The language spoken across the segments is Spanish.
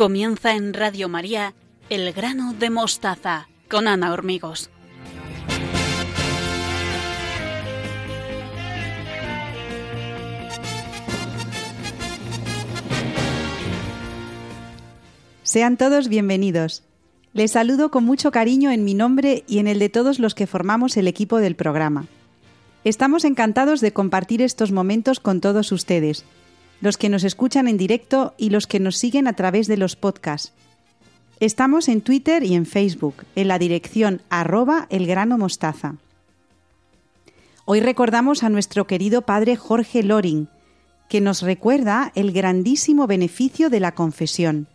Comienza en Radio María El grano de mostaza con Ana Hormigos. Sean todos bienvenidos. Les saludo con mucho cariño en mi nombre y en el de todos los que formamos el equipo del programa. Estamos encantados de compartir estos momentos con todos ustedes, los que nos escuchan en directo y los que nos siguen a través de los podcasts. Estamos en Twitter y en Facebook, en la dirección arroba elgranomostaza. Hoy recordamos a nuestro querido padre Jorge Loring, que nos recuerda el grandísimo beneficio de la confesión.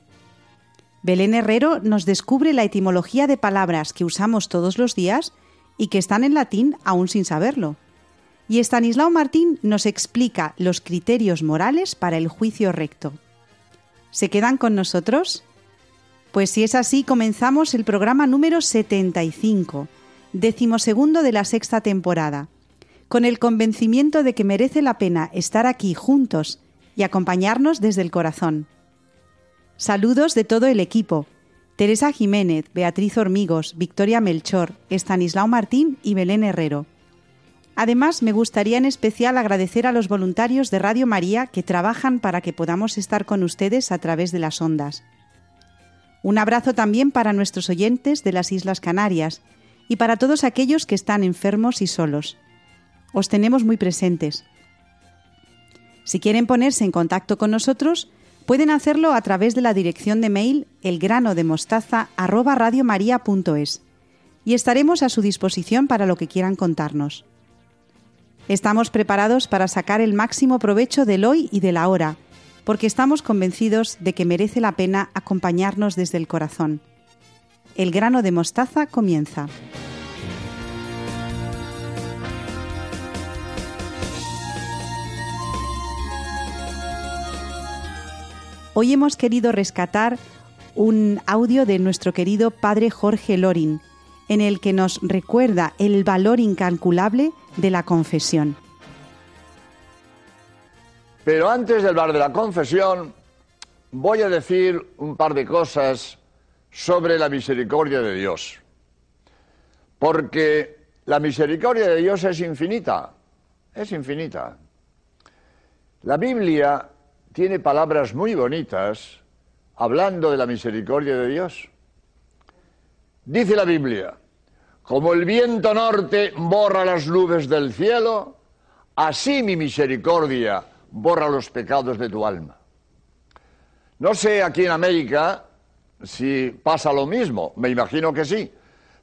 Belén Herrero nos descubre la etimología de palabras que usamos todos los días y que están en latín aún sin saberlo y Estanislao Martín nos explica los criterios morales para el juicio recto. ¿Se quedan con nosotros? Pues si es así, comenzamos el programa número 75, decimosegundo de la sexta temporada, con el convencimiento de que merece la pena estar aquí juntos y acompañarnos desde el corazón. Saludos de todo el equipo, Teresa Jiménez, Beatriz Hormigos, Victoria Melchor, Estanislao Martín y Belén Herrero. Además, me gustaría en especial agradecer a los voluntarios de Radio María que trabajan para que podamos estar con ustedes a través de las ondas. Un abrazo también para nuestros oyentes de las Islas Canarias y para todos aquellos que están enfermos y solos. Os tenemos muy presentes. Si quieren ponerse en contacto con nosotros, pueden hacerlo a través de la dirección de mail elgranodemostaza@radiomaria.es y estaremos a su disposición para lo que quieran contarnos. Estamos preparados para sacar el máximo provecho del hoy y del ahora, porque estamos convencidos de que merece la pena acompañarnos desde el corazón. El grano de mostaza comienza. Hoy hemos querido rescatar un audio de nuestro querido padre Jorge Lorin, en el que nos recuerda el valor incalculable de la confesión. Pero antes de hablar de la confesión, voy a decir un par de cosas sobre la misericordia de Dios. Porque la misericordia de Dios es infinita, es infinita. La Biblia tiene palabras muy bonitas hablando de la misericordia de Dios. Dice la Biblia, como el viento norte borra las nubes del cielo, así mi misericordia borra los pecados de tu alma. No sé aquí en América si pasa lo mismo, me imagino que sí,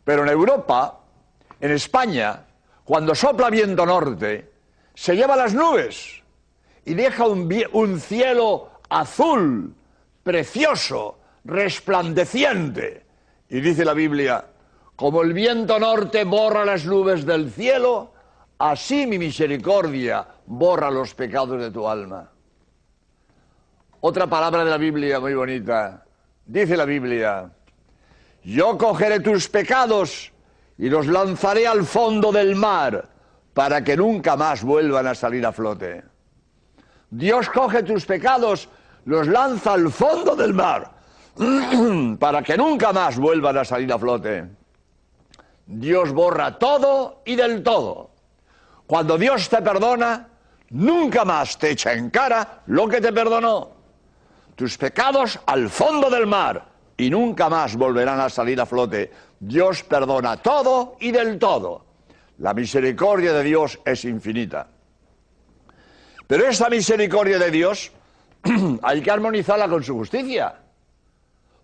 pero en Europa, en España, cuando sopla viento norte, se lleva las nubes y deja un, cielo azul, precioso, resplandeciente. Y dice la Biblia, como el viento norte borra las nubes del cielo, así mi misericordia borra los pecados de tu alma. Otra palabra de la Biblia muy bonita. Dice la Biblia, yo cogeré tus pecados y los lanzaré al fondo del mar para que nunca más vuelvan a salir a flote. Dios coge tus pecados, los lanza al fondo del mar para que nunca más vuelvan a salir a flote. Dios borra todo y del todo. Cuando Dios te perdona, nunca más te echa en cara lo que te perdonó. Tus pecados al fondo del mar y nunca más volverán a salir a flote. Dios perdona todo y del todo. La misericordia de Dios es infinita. Pero esta misericordia de Dios hay que armonizarla con su justicia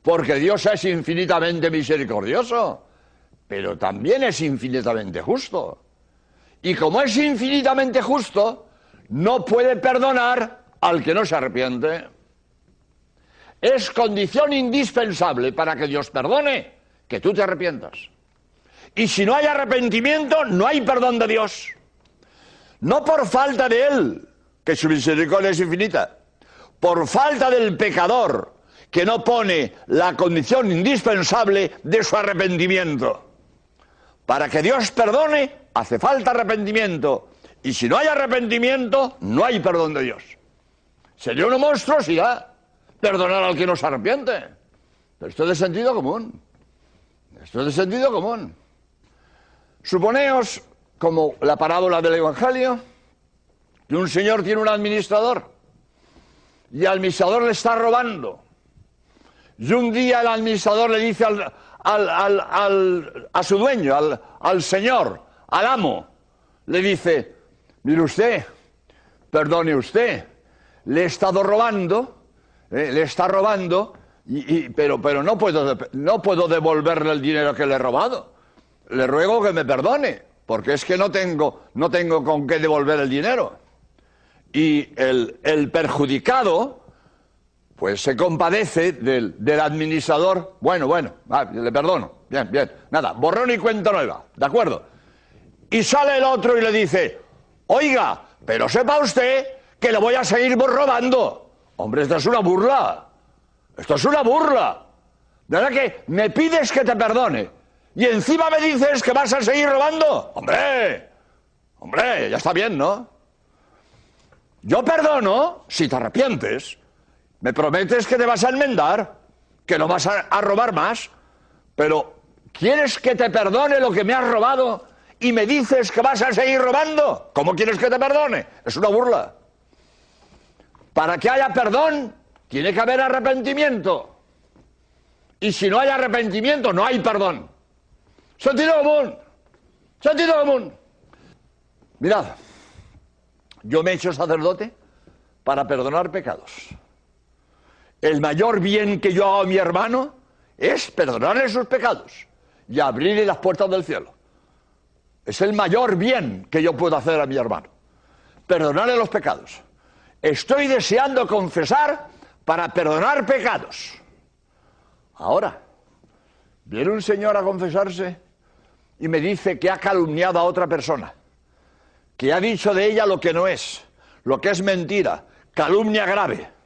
porque Dios es infinitamente misericordioso, pero también es infinitamente justo. Y como es infinitamente justo, no puede perdonar al que no se arrepiente. Es condición indispensable para que Dios perdone que tú te arrepientas. Y si no hay arrepentimiento, no hay perdón de Dios. No por falta de Él, que su misericordia es infinita, por falta del pecador, que no pone la condición indispensable de su arrepentimiento. Para que Dios perdone, hace falta arrepentimiento. Y si no hay arrepentimiento, no hay perdón de Dios. Sería una monstruosidad perdonar al que no se arrepiente. Pero esto es de sentido común. Esto es de sentido común. Suponeos, como la parábola del Evangelio, que un señor tiene un administrador y el administrador le está robando. Y un día el administrador le dice al, a su dueño, al, señor, al amo, le dice, mire usted, perdone usted, le he estado robando, eh, le está robando, y, pero, pero no, puedo, no puedo devolverle el dinero que le he robado. Le ruego que me perdone, porque es que no tengo, no tengo con qué devolver el dinero. Y el, el perjudicado, pues se compadece del, administrador. Bueno, bueno, le perdono. Bien, bien. Nada, borrón y cuenta nueva. ¿De acuerdo? Y sale el otro y le dice, oiga, pero sepa usted que le voy a seguir robando. Hombre, esto es una burla. Esto es una burla. De verdad que me pides que te perdone. Y encima me dices que vas a seguir robando. Hombre, hombre, ya está bien, ¿no? Yo perdono si te arrepientes. Me prometes que te vas a enmendar, que no vas a, robar más, pero ¿quieres que te perdone lo que me has robado y me dices que vas a seguir robando? ¿Cómo quieres que te perdone? Es una burla. Para que haya perdón, tiene que haber arrepentimiento. Y si no hay arrepentimiento, no hay perdón. Sentido común. Sentido común. Mirad, yo me he hecho sacerdote para perdonar pecados el mayor bien que yo hago a mi hermano es perdonarle sus pecados y abrirle las puertas del cielo. Es el mayor bien que yo puedo hacer a mi hermano. Perdonarle los pecados. Estoy deseando confesar para perdonar pecados. Ahora, viene un señor a confesarse y me dice que ha calumniado a otra persona, que ha dicho de ella lo que no es, lo que es mentira, calumnia grave.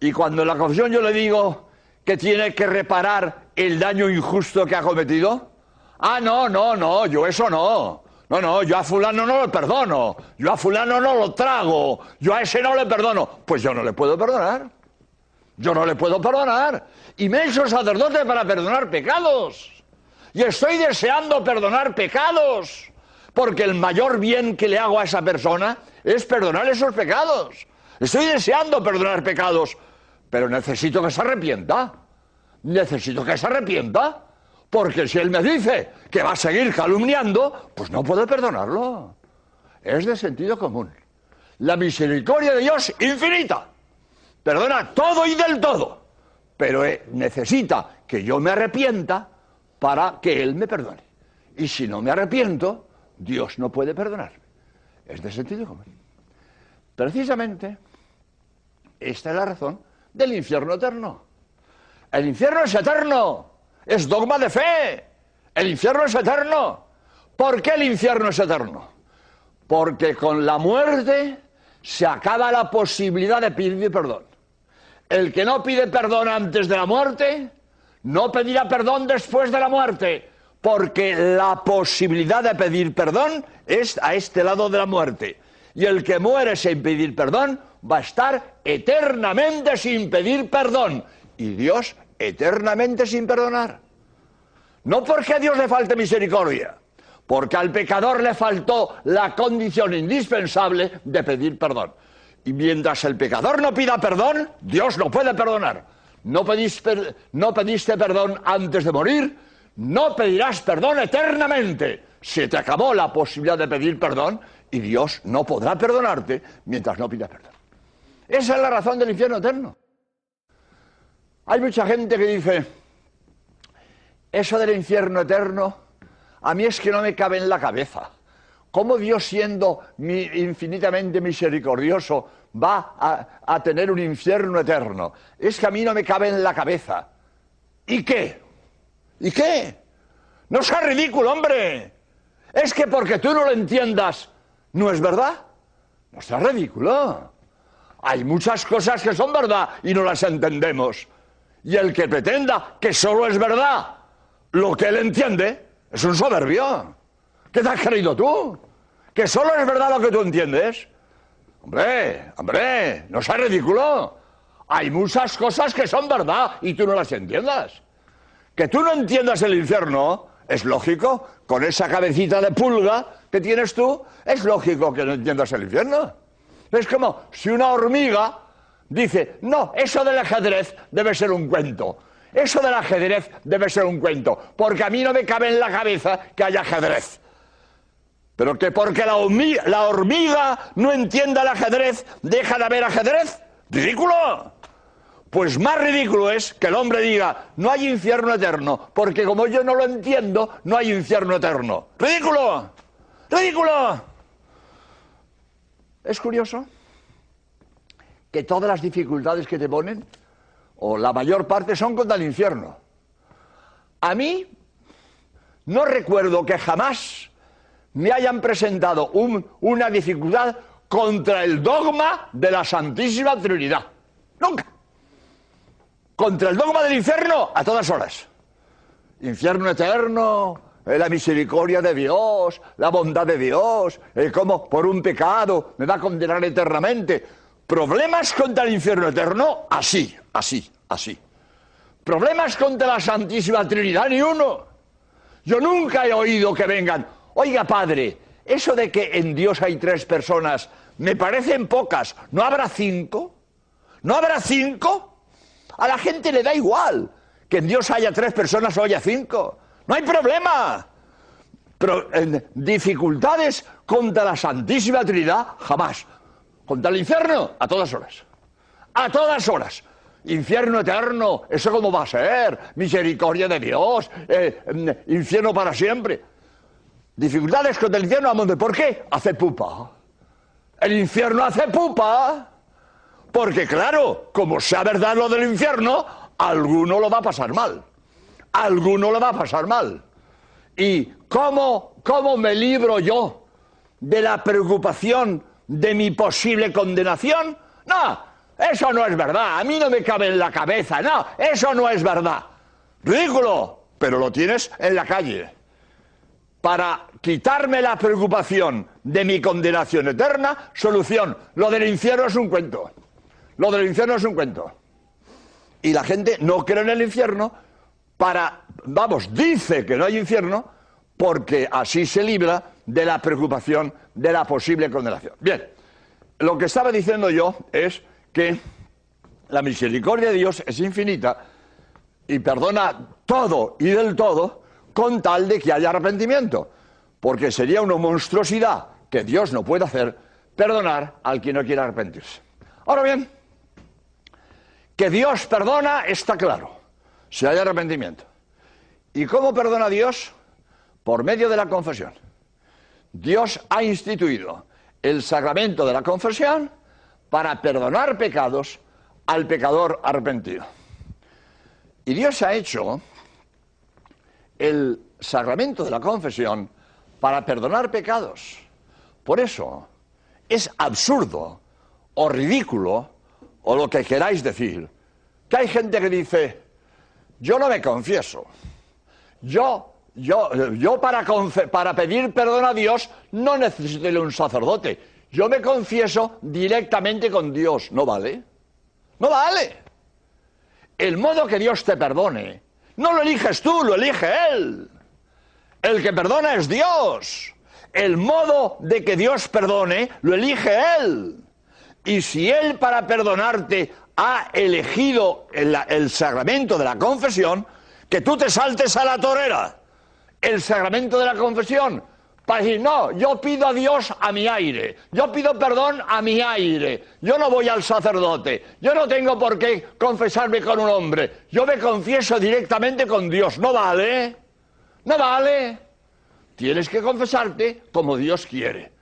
Y cuando en la confesión yo le digo que tiene que reparar el daño injusto que ha cometido, ah, no, no, no, yo eso no. No, no, yo a fulano no lo perdono, yo a fulano no lo trago, yo a ese no le perdono. Pues yo no le puedo perdonar. Yo no le puedo perdonar. Y me he sacerdote para perdonar pecados. Y estoy deseando perdonar pecados. Porque el mayor bien que le hago a esa persona es perdonar esos pecados. Estoy deseando perdonar pecados pero necesito que se arrepienta. Necesito que se arrepienta. Porque si él me dice que va a seguir calumniando, pues no puedo perdonarlo. Es de sentido común. La misericordia de Dios infinita. Perdona todo y del todo. Pero eh, necesita que yo me arrepienta para que Él me perdone. Y si no me arrepiento, Dios no puede perdonarme. Es de sentido común. Precisamente, esta es la razón del infierno eterno. El infierno es eterno, es dogma de fe. El infierno es eterno. ¿Por qué el infierno es eterno? Porque con la muerte se acaba la posibilidad de pedir perdón. El que no pide perdón antes de la muerte, no pedirá perdón después de la muerte, porque la posibilidad de pedir perdón es a este lado de la muerte. Y el que muere sin pedir perdón va a estar eternamente sin pedir perdón y Dios eternamente sin perdonar. No porque a Dios le falte misericordia, porque al pecador le faltó la condición indispensable de pedir perdón. Y mientras el pecador no pida perdón, Dios no puede perdonar. No, pediste perdón antes de morir, no pedirás perdón eternamente. Se te acabó la posibilidad de pedir perdón y Dios no podrá perdonarte mientras no pidas perdón. Esa es la razón del infierno eterno. Hay mucha gente que dice, eso del infierno eterno, a mí es que no me cabe en la cabeza. ¿Cómo Dios siendo infinitamente misericordioso va a, tener un infierno eterno? Es que a mí no me cabe en la cabeza. ¿Y qué? ¿Y qué? No sea ridículo, hombre. Es que porque tú no lo entiendas, ¿no es verdad? No sea ridículo. Hay muchas cosas que son verdad y no las entendemos. Y el que pretenda que solo es verdad lo que él entiende es un soberbio. ¿Qué te has creído tú? ¿Que solo es verdad lo que tú entiendes? Hombre, hombre, no sea ridículo. Hay muchas cosas que son verdad y tú no las entiendas. Que tú no entiendas el infierno es lógico, con esa cabecita de pulga que tienes tú, es lógico que no entiendas el infierno. Es como si una hormiga dice, no, eso del ajedrez debe ser un cuento. Eso del ajedrez debe ser un cuento, porque a mí no me cabe en la cabeza que haya ajedrez. Pero que porque la hormiga, la hormiga no entienda el ajedrez, deja de haber ajedrez. ¡Ridículo! Pues más ridículo es que el hombre diga, no hay infierno eterno, porque como yo no lo entiendo, no hay infierno eterno. ¡Ridículo! ¡Ridículo! Es curioso que todas las dificultades que te ponen, o la mayor parte, son contra el infierno. A mí no recuerdo que jamás me hayan presentado una dificultad contra el dogma de la Santísima Trinidad. Nunca contra el dogma del infierno a todas horas. Infierno eterno, la misericordia de Dios, la bondad de Dios, eh, como por un pecado me va a condenar eternamente. Problemas contra el infierno eterno, así, así, así. Problemas contra la Santísima Trinidad, ni uno. Yo nunca he oído que vengan, oiga padre, eso de que en Dios hay tres personas, me parecen pocas, ¿no habrá cinco? ¿No habrá cinco? A la gente le da igual que en Dios haya tres personas o haya cinco. No hay problema. Pero dificultades contra la Santísima Trinidad, jamás. Contra el infierno, a todas horas. A todas horas. Infierno eterno, ¿eso cómo va a ser? Misericordia de Dios, eh, mm, infierno para siempre. Dificultades contra el infierno, ¿por qué? Hace pupa. El infierno hace pupa. Porque claro, como sea verdad lo del infierno, alguno lo va a pasar mal. Alguno lo va a pasar mal. ¿Y cómo, cómo me libro yo de la preocupación de mi posible condenación? No, eso no es verdad. A mí no me cabe en la cabeza. No, eso no es verdad. Ridículo, pero lo tienes en la calle. Para quitarme la preocupación de mi condenación eterna, solución. Lo del infierno es un cuento. Lo del infierno es un cuento. Y la gente no cree en el infierno para, vamos, dice que no hay infierno porque así se libra de la preocupación de la posible condenación. Bien, lo que estaba diciendo yo es que la misericordia de Dios es infinita y perdona todo y del todo con tal de que haya arrepentimiento, porque sería una monstruosidad que Dios no puede hacer perdonar al que no quiere arrepentirse. Ahora bien, que Dios perdona está claro, si hay arrepentimiento. ¿Y cómo perdona Dios? Por medio de la confesión. Dios ha instituido el sacramento de la confesión para perdonar pecados al pecador arrepentido. Y Dios ha hecho el sacramento de la confesión para perdonar pecados. Por eso es absurdo o ridículo o lo que queráis decir, que hay gente que dice, yo no me confieso, yo, yo, yo para, pedir perdón a Dios no necesito un sacerdote, yo me confieso directamente con Dios, ¿no vale? No vale. El modo que Dios te perdone, no lo eliges tú, lo elige Él. El que perdona es Dios. El modo de que Dios perdone, lo elige Él. Y si Él para perdonarte ha elegido el, sacramento de la confesión, que tú te saltes a la torera. El sacramento de la confesión. Para decir, no, yo pido a Dios a mi aire, yo pido perdón a mi aire, yo no voy al sacerdote, yo no tengo por qué confesarme con un hombre, yo me confieso directamente con Dios, no vale, no vale. Tienes que confesarte como Dios quiere,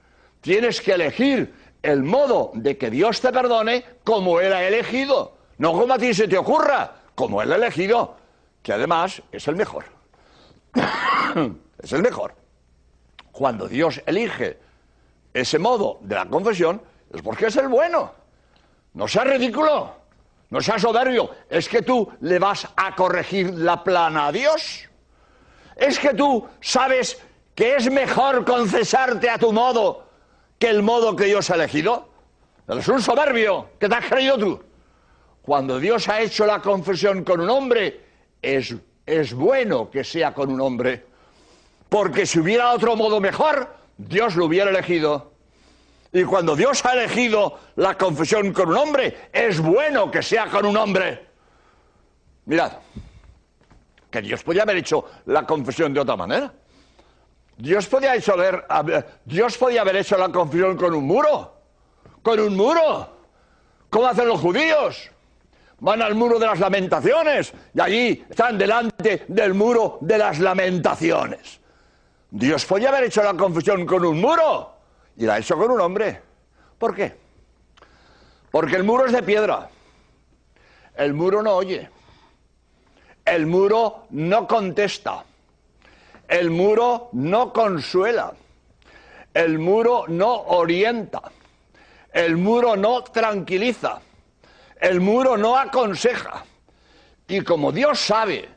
tienes que elegir el modo de que Dios te perdone como Él ha elegido, no como a ti se te ocurra, como Él ha elegido, que además es el mejor. es el mejor. Cuando Dios elige ese modo de la confesión, es porque es el bueno. No seas ridículo, no seas soberbio, es que tú le vas a corregir la plana a Dios. Es que tú sabes que es mejor confesarte a tu modo que el modo que Dios ha elegido? Eres un soberbio, ¿qué te has creído tú? cuando Dios ha hecho la confesión con un hombre, es, es bueno que sea con un hombre. Porque si hubiera otro modo mejor, Dios lo hubiera elegido. Y cuando Dios ha elegido la confesión con un hombre, es bueno que sea con un hombre. Mirad, que Dios podía haber hecho la confesión de otra manera. Dios podía, Dios podía haber hecho la confesión con un muro. Con un muro. ¿Cómo hacen los judíos? van al muro de las lamentaciones y allí están delante del muro de las lamentaciones. Dios podía haber hecho la confesión con un muro y la ha hecho con un hombre. ¿Por qué? Porque el muro es de piedra. El muro no oye. El muro no contesta. El muro no consuela. El muro no orienta. El muro no tranquiliza. El muro no aconseja. Y como Dios sabe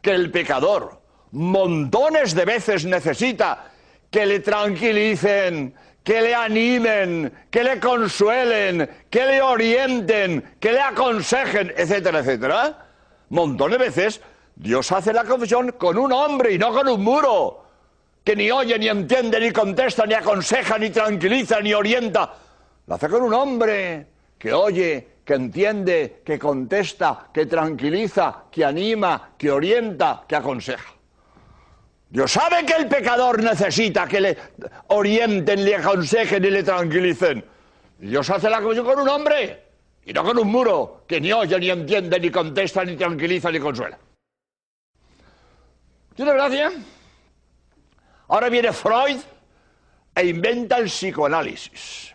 que el pecador montones de veces necesita que le tranquilicen, que le animen, que le consuelen, que le orienten, que le aconsejen, etcétera, etcétera, montones de veces Dios hace la confesión con un hombre y no con un muro, que ni oye, ni entiende, ni contesta, ni aconseja, ni tranquiliza, ni orienta. Lo hace con un hombre que oye, que entiende, que contesta, que tranquiliza, que anima, que orienta, que aconseja. Dios sabe que el pecador necesita que le orienten, le aconsejen y le tranquilicen. Dios hace la cosa con un hombre y no con un muro que ni oye, ni entiende, ni contesta, ni tranquiliza, ni consuela. ¿Tiene gracia? Ahora viene Freud e inventa el psicoanálisis.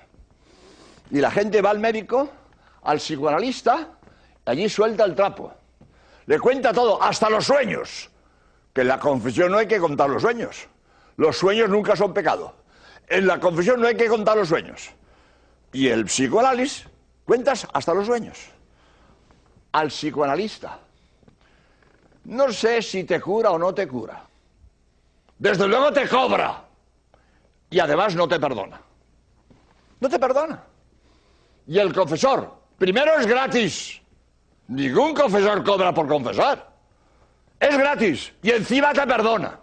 Y la gente va al médico al psicoanalista, allí suelta el trapo. Le cuenta todo, hasta los sueños. Que en la confesión no hay que contar los sueños. Los sueños nunca son pecado. En la confesión no hay que contar los sueños. Y el psicoanálisis cuentas hasta los sueños. Al psicoanalista. No sé si te cura o no te cura. Desde luego te cobra. Y además no te perdona. No te perdona. Y el confesor Primero es gratis. Ningún confesor cobra por confesar. Es gratis y encima te perdona.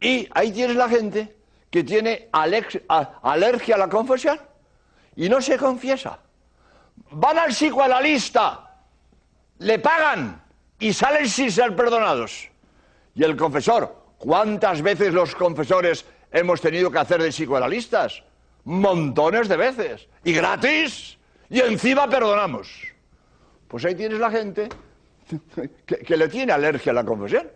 Y ahí tienes la gente que tiene alergia a la confesión y no se confiesa. Van al psicoanalista, le pagan y salen sin ser perdonados. Y el confesor, ¿cuántas veces los confesores hemos tenido que hacer de psicoanalistas? Montones de veces. ¿Y gratis? y encima perdonamos. Pues ahí tienes la gente que, le tiene alergia a la confesión.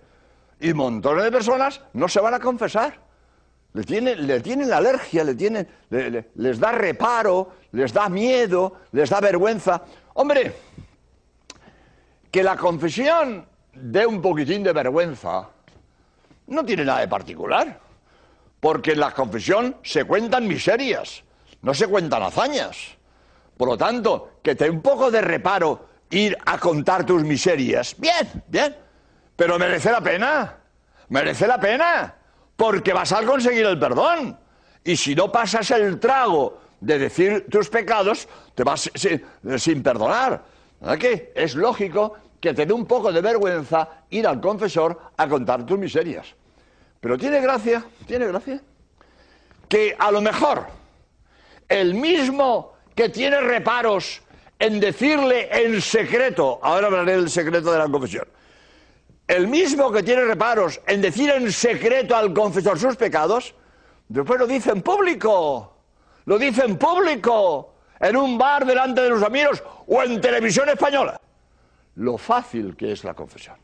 Y montones de personas no se van a confesar. Le tienen, le tienen alergia, le tienen, les da reparo, les da miedo, les da vergüenza. Hombre, que la confesión dé un poquitín de vergüenza no tiene nada de particular. Porque en la confesión se cuentan miserias, no se cuentan hazañas. Por lo tanto, que te un poco de reparo ir a contar tus miserias. Bien, bien. Pero merece la pena. Merece la pena. Porque vas a conseguir el perdón. Y si no pasas el trago de decir tus pecados, te vas sin, perdonar. ¿Verdad que es lógico que te dé un poco de vergüenza ir al confesor a contar tus miserias? Pero tiene gracia, tiene gracia, que a lo mejor el mismo que tiene reparos en decirle en secreto, ahora hablaré del secreto de la confesión, el mismo que tiene reparos en decir en secreto al confesor sus pecados, después lo dice en público, lo dice en público, en un bar delante de los amigos o en televisión española. Lo fácil que es la confesión.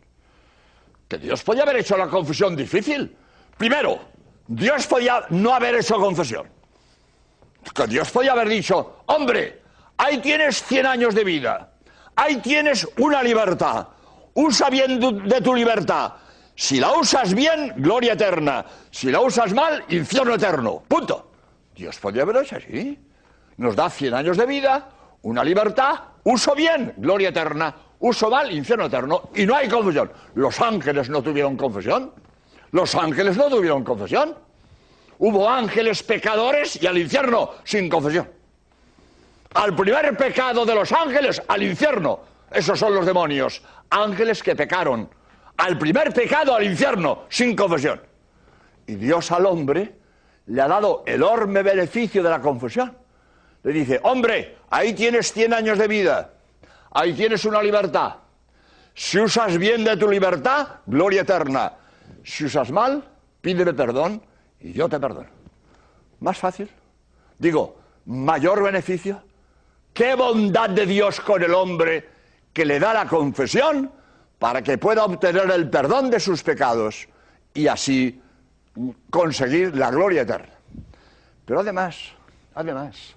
Que Dios podía haber hecho la confesión difícil. Primero, Dios podía no haber hecho confesión. Que Dios podía haber dicho, hombre, ahí tienes 100 años de vida, ahí tienes una libertad, usa bien de tu libertad. Si la usas bien, gloria eterna. Si la usas mal, infierno eterno. Punto. Dios podía haber hecho así. Nos da 100 años de vida, una libertad, uso bien, gloria eterna. Uso mal, infierno eterno. Y no hay confesión. Los ángeles no tuvieron confesión. Los ángeles no tuvieron confesión. Hubo ángeles pecadores y al infierno sin confesión. Al primer pecado de los ángeles, al infierno. Esos son los demonios. Ángeles que pecaron. Al primer pecado, al infierno, sin confesión. Y Dios al hombre le ha dado enorme beneficio de la confesión. Le dice, hombre, ahí tienes 100 años de vida, ahí tienes una libertad. Si usas bien de tu libertad, gloria eterna. Si usas mal, pídeme perdón y yo te perdono. Más fácil. Digo, mayor beneficio. Qué bondad de Dios con el hombre que le da la confesión para que pueda obtener el perdón de sus pecados y así conseguir la gloria eterna. Pero además, además,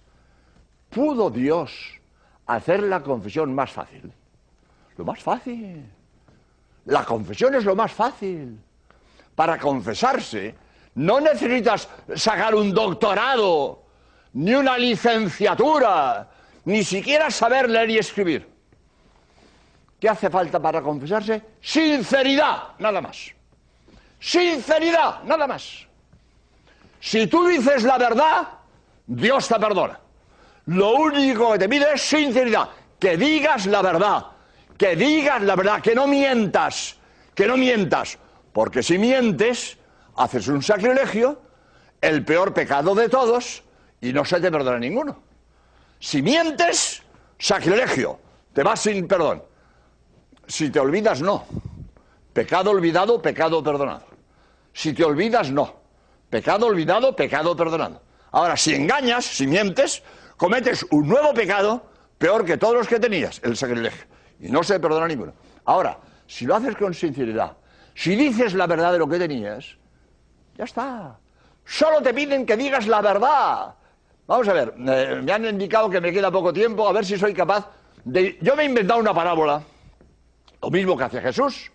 ¿pudo Dios hacer la confesión más fácil? Lo más fácil. La confesión es lo más fácil. Para confesarse no necesitas sacar un doctorado, ni una licenciatura, ni siquiera saber leer y escribir. ¿Qué hace falta para confesarse? Sinceridad, nada más. Sinceridad, nada más. Si tú dices la verdad, Dios te perdona. Lo único que te pide es sinceridad, que digas la verdad, que digas la verdad, que no mientas, que no mientas, porque si mientes, haces un sacrilegio, el peor pecado de todos, y no se te perdona ninguno. Si mientes, sacrilegio, te vas sin perdón. Si te olvidas, no. Pecado olvidado, pecado perdonado. Si te olvidas, no. Pecado olvidado, pecado perdonado. Ahora, si engañas, si mientes, cometes un nuevo pecado peor que todos los que tenías, el sacrilegio. Y no se perdona ninguno. Ahora, si lo haces con sinceridad, si dices la verdad de lo que tenías, ya está. Solo te piden que digas la verdad. Vamos a ver, eh, me han indicado que me queda poco tiempo, a ver si soy capaz de... Yo me he inventado una parábola, lo mismo que hace Jesús.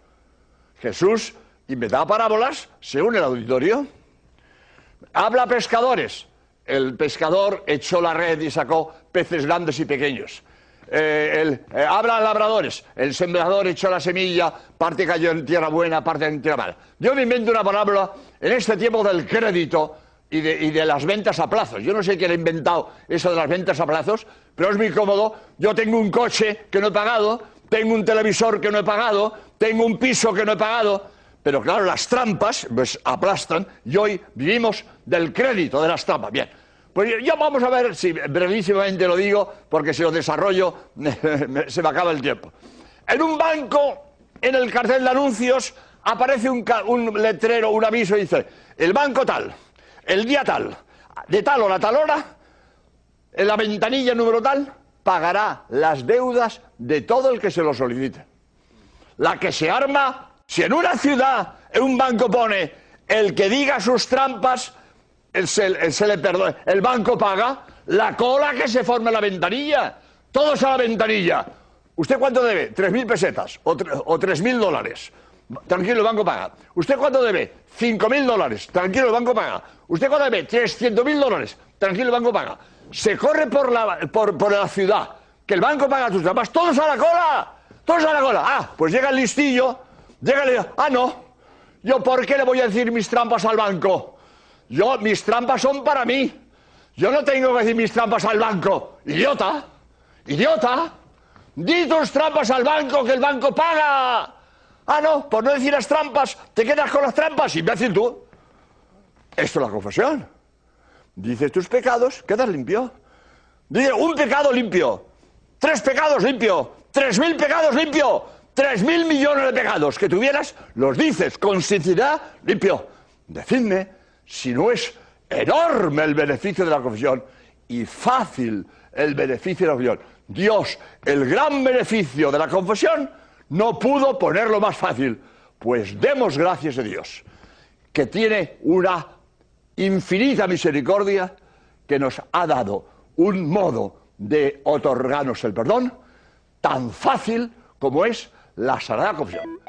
Jesús inventaba parábolas según el auditorio. Habla pescadores. El pescador echó la red y sacó peces grandes y pequeños. Eh, eh, habla labradores. El sembrador echó la semilla, parte cayó en tierra buena, parte en tierra mala. Yo me invento una parábola en este tiempo del crédito y de, y de, las ventas a plazos. Yo no sé quién ha inventado eso de las ventas a plazos, pero es muy cómodo. Yo tengo un coche que no he pagado, tengo un televisor que no he pagado, tengo un piso que no he pagado, pero claro, las trampas pues, aplastan y hoy vivimos del crédito de las trampas. Bien, pues ya vamos a ver si brevísimamente lo digo, porque si lo desarrollo se me acaba el tiempo. En un banco, en el cartel de anuncios, aparece un, un letrero, un aviso y dice, el banco tal, el día tal, de tal hora a tal hora, en la ventanilla número tal, pagará las deudas de todo el que se lo solicite. La que se arma si en una ciudad, un banco pone, el que diga sus trampas, se, le perdona, el banco paga, la cola que se forma en la ventanilla, todos a la ventanilla. ¿Usted cuánto debe? Tres mil pesetas o, tres mil dólares. Tranquilo, el banco paga. ¿Usted cuánto debe? Cinco mil dólares. Tranquilo, el banco paga. ¿Usted cuánto debe? Trescientos mil dólares. Tranquilo, el banco paga. Se corre por la, por, por la ciudad, que el banco paga tus trampas. Todos a la cola. Todos a la cola. Ah, pues llega el listillo Llega y ah, no, yo por qué le voy a decir mis trampas al banco? Yo, mis trampas son para mí. Yo no tengo que decir mis trampas al banco. Idiota, idiota. Di tus trampas al banco que el banco paga. Ah, no, por no decir las trampas, te quedas con las trampas, imbécil tú. Esto es la confesión. Dices tus pecados, quedas limpio. Dice un pecado limpio, tres pecados limpio, tres mil pecados limpio, tres mil millones de pecados que tuvieras, los dices con sinceridad, limpio. Decidme si no es enorme el beneficio de la confesión y fácil el beneficio de la confesión. Dios, el gran beneficio de la confesión, no pudo ponerlo más fácil. Pues demos gracias a Dios, que tiene una infinita misericordia, que nos ha dado un modo de otorgarnos el perdón tan fácil como es la Sagrada Confesión.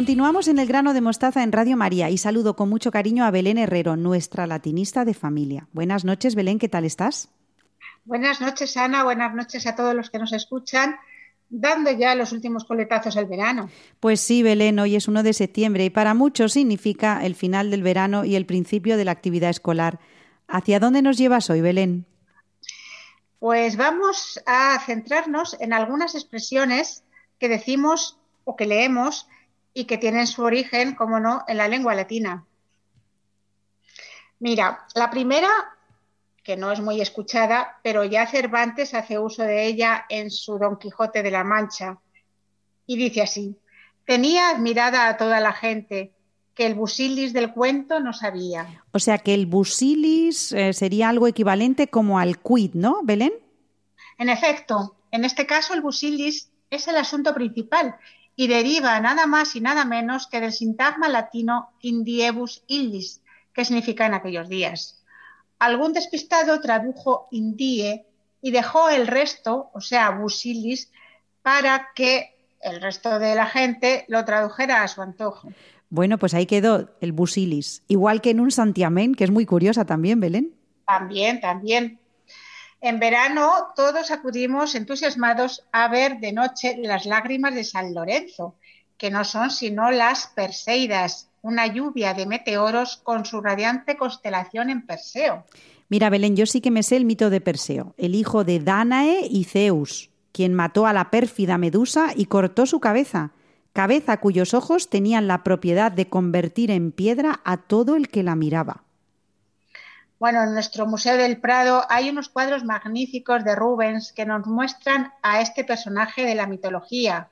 Continuamos en el grano de mostaza en Radio María y saludo con mucho cariño a Belén Herrero, nuestra latinista de familia. Buenas noches, Belén, ¿qué tal estás? Buenas noches, Ana. Buenas noches a todos los que nos escuchan, dando ya los últimos coletazos al verano. Pues sí, Belén, hoy es 1 de septiembre y para muchos significa el final del verano y el principio de la actividad escolar. ¿Hacia dónde nos llevas hoy, Belén? Pues vamos a centrarnos en algunas expresiones que decimos o que leemos y que tienen su origen, como no, en la lengua latina. Mira, la primera, que no es muy escuchada, pero ya Cervantes hace uso de ella en su Don Quijote de la Mancha, y dice así, tenía admirada a toda la gente, que el busilis del cuento no sabía. O sea que el busilis eh, sería algo equivalente como al quid, ¿no, Belén? En efecto, en este caso el busilis es el asunto principal y deriva nada más y nada menos que del sintagma latino indiebus illis, que significa en aquellos días. Algún despistado tradujo indie y dejó el resto, o sea, busilis, para que el resto de la gente lo tradujera a su antojo. Bueno, pues ahí quedó el busilis, igual que en un santiamén, que es muy curiosa también, Belén. También, también. En verano todos acudimos entusiasmados a ver de noche las lágrimas de San Lorenzo, que no son sino las Perseidas, una lluvia de meteoros con su radiante constelación en Perseo. Mira, Belén, yo sí que me sé el mito de Perseo, el hijo de Danae y Zeus, quien mató a la pérfida Medusa y cortó su cabeza, cabeza cuyos ojos tenían la propiedad de convertir en piedra a todo el que la miraba. Bueno, en nuestro Museo del Prado hay unos cuadros magníficos de Rubens que nos muestran a este personaje de la mitología.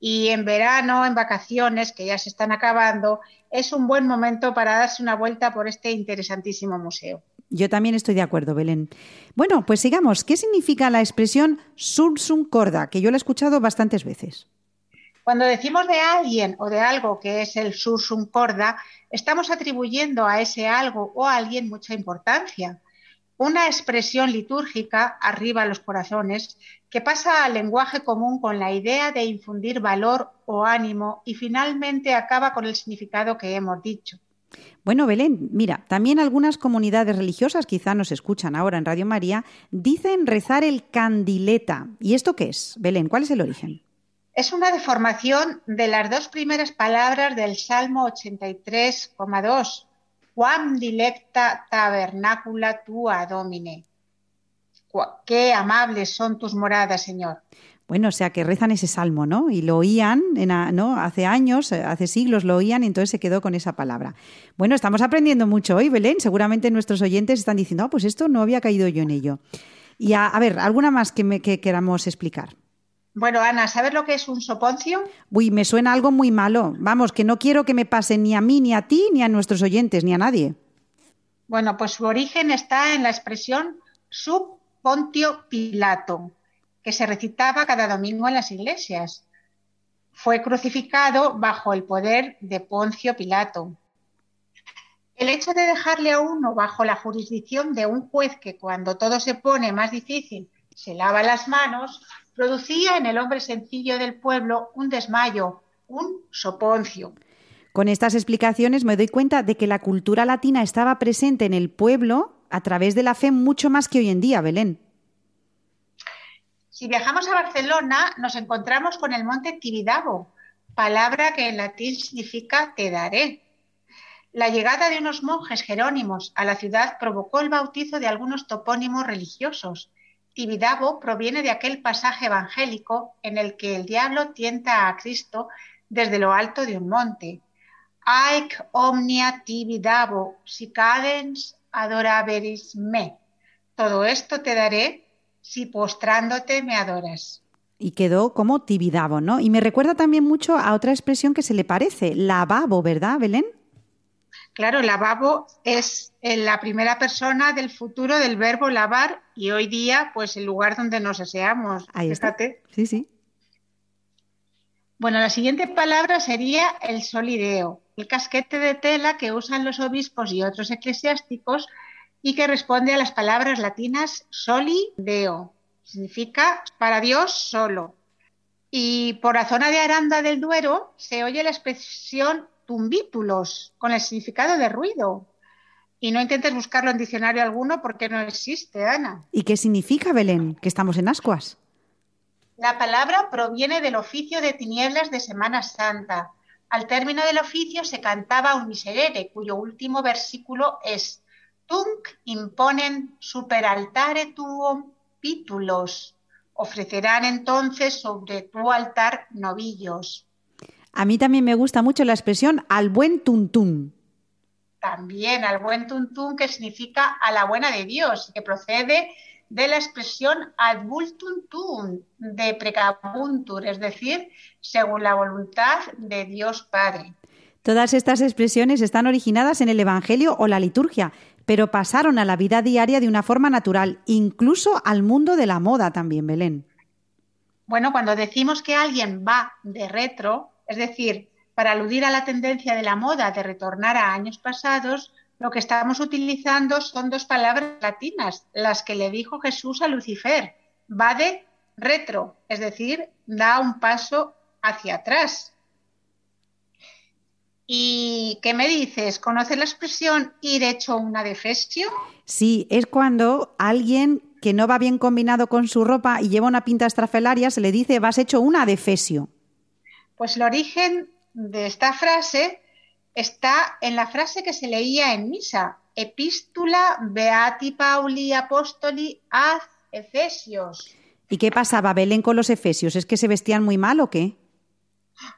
Y en verano, en vacaciones, que ya se están acabando, es un buen momento para darse una vuelta por este interesantísimo museo. Yo también estoy de acuerdo, Belén. Bueno, pues sigamos. ¿Qué significa la expresión sursum corda? Que yo la he escuchado bastantes veces. Cuando decimos de alguien o de algo que es el sursum corda, estamos atribuyendo a ese algo o a alguien mucha importancia. Una expresión litúrgica, arriba los corazones, que pasa al lenguaje común con la idea de infundir valor o ánimo y finalmente acaba con el significado que hemos dicho. Bueno, Belén, mira, también algunas comunidades religiosas, quizá nos escuchan ahora en Radio María, dicen rezar el candileta. ¿Y esto qué es? Belén, ¿cuál es el origen? Es una deformación de las dos primeras palabras del Salmo 83,2. Quam dilecta tabernacula tua domine. Qué amables son tus moradas, Señor. Bueno, o sea que rezan ese salmo, ¿no? Y lo oían, ¿no? Hace años, hace siglos lo oían, y entonces se quedó con esa palabra. Bueno, estamos aprendiendo mucho hoy, Belén. Seguramente nuestros oyentes están diciendo, ah, pues esto no había caído yo en ello. Y a, ver, ¿alguna más que, que queramos explicar? Bueno, Ana, ¿sabes lo que es un soponcio? Uy, me suena algo muy malo. Vamos, que no quiero que me pase ni a mí, ni a ti, ni a nuestros oyentes, ni a nadie. Bueno, pues su origen está en la expresión sub pontio pilato, que se recitaba cada domingo en las iglesias. Fue crucificado bajo el poder de Poncio Pilato. El hecho de dejarle a uno bajo la jurisdicción de un juez que cuando todo se pone más difícil se lava las manos, producía en el hombre sencillo del pueblo un desmayo, un soponcio. Con estas explicaciones me doy cuenta de que la cultura latina estaba presente en el pueblo a través de la fe mucho más que hoy en día, Belén. Si viajamos a Barcelona, nos encontramos con el monte Tibidabo, palabra que en latín significa te daré. La llegada de unos monjes jerónimos a la ciudad provocó el bautizo de algunos topónimos religiosos, Tibidabo proviene de aquel pasaje evangélico en el que el diablo tienta a Cristo desde lo alto de un monte. Aic omnia tibidabo, si cadens adoraveris me. Todo esto te daré si postrándote me adoras. Y quedó como tibidabo, ¿no? Y me recuerda también mucho a otra expresión que se le parece, lavabo, ¿verdad, Belén? Claro, lavabo es eh, la primera persona del futuro del verbo lavar y hoy día, pues el lugar donde nos aseamos. Ahí está. Sí, sí. Bueno, la siguiente palabra sería el solideo, el casquete de tela que usan los obispos y otros eclesiásticos y que responde a las palabras latinas soli deo. Significa para Dios solo. Y por la zona de Aranda del Duero se oye la expresión tumbítulos, con el significado de ruido. Y no intentes buscarlo en diccionario alguno porque no existe, Ana. ¿Y qué significa, Belén? Que estamos en ascuas. La palabra proviene del oficio de tinieblas de Semana Santa. Al término del oficio se cantaba un miserere, cuyo último versículo es Tunc imponen superaltare tuum pítulos. Ofrecerán entonces sobre tu altar novillos. A mí también me gusta mucho la expresión al buen tuntún. También al buen tuntún, que significa a la buena de Dios, que procede de la expresión ad vultuntum, de precabuntur, es decir, según la voluntad de Dios Padre. Todas estas expresiones están originadas en el Evangelio o la liturgia, pero pasaron a la vida diaria de una forma natural, incluso al mundo de la moda también, Belén. Bueno, cuando decimos que alguien va de retro, es decir, para aludir a la tendencia de la moda de retornar a años pasados, lo que estamos utilizando son dos palabras latinas, las que le dijo Jesús a Lucifer. Va de retro, es decir, da un paso hacia atrás. ¿Y qué me dices? ¿Conoces la expresión ir hecho una defesio? Sí, es cuando alguien que no va bien combinado con su ropa y lleva una pinta estrafelaria se le dice vas hecho una defesio. Pues el origen de esta frase está en la frase que se leía en misa, epístula beati Pauli apostoli ad Efesios. ¿Y qué pasaba Belén con los efesios? ¿Es que se vestían muy mal o qué?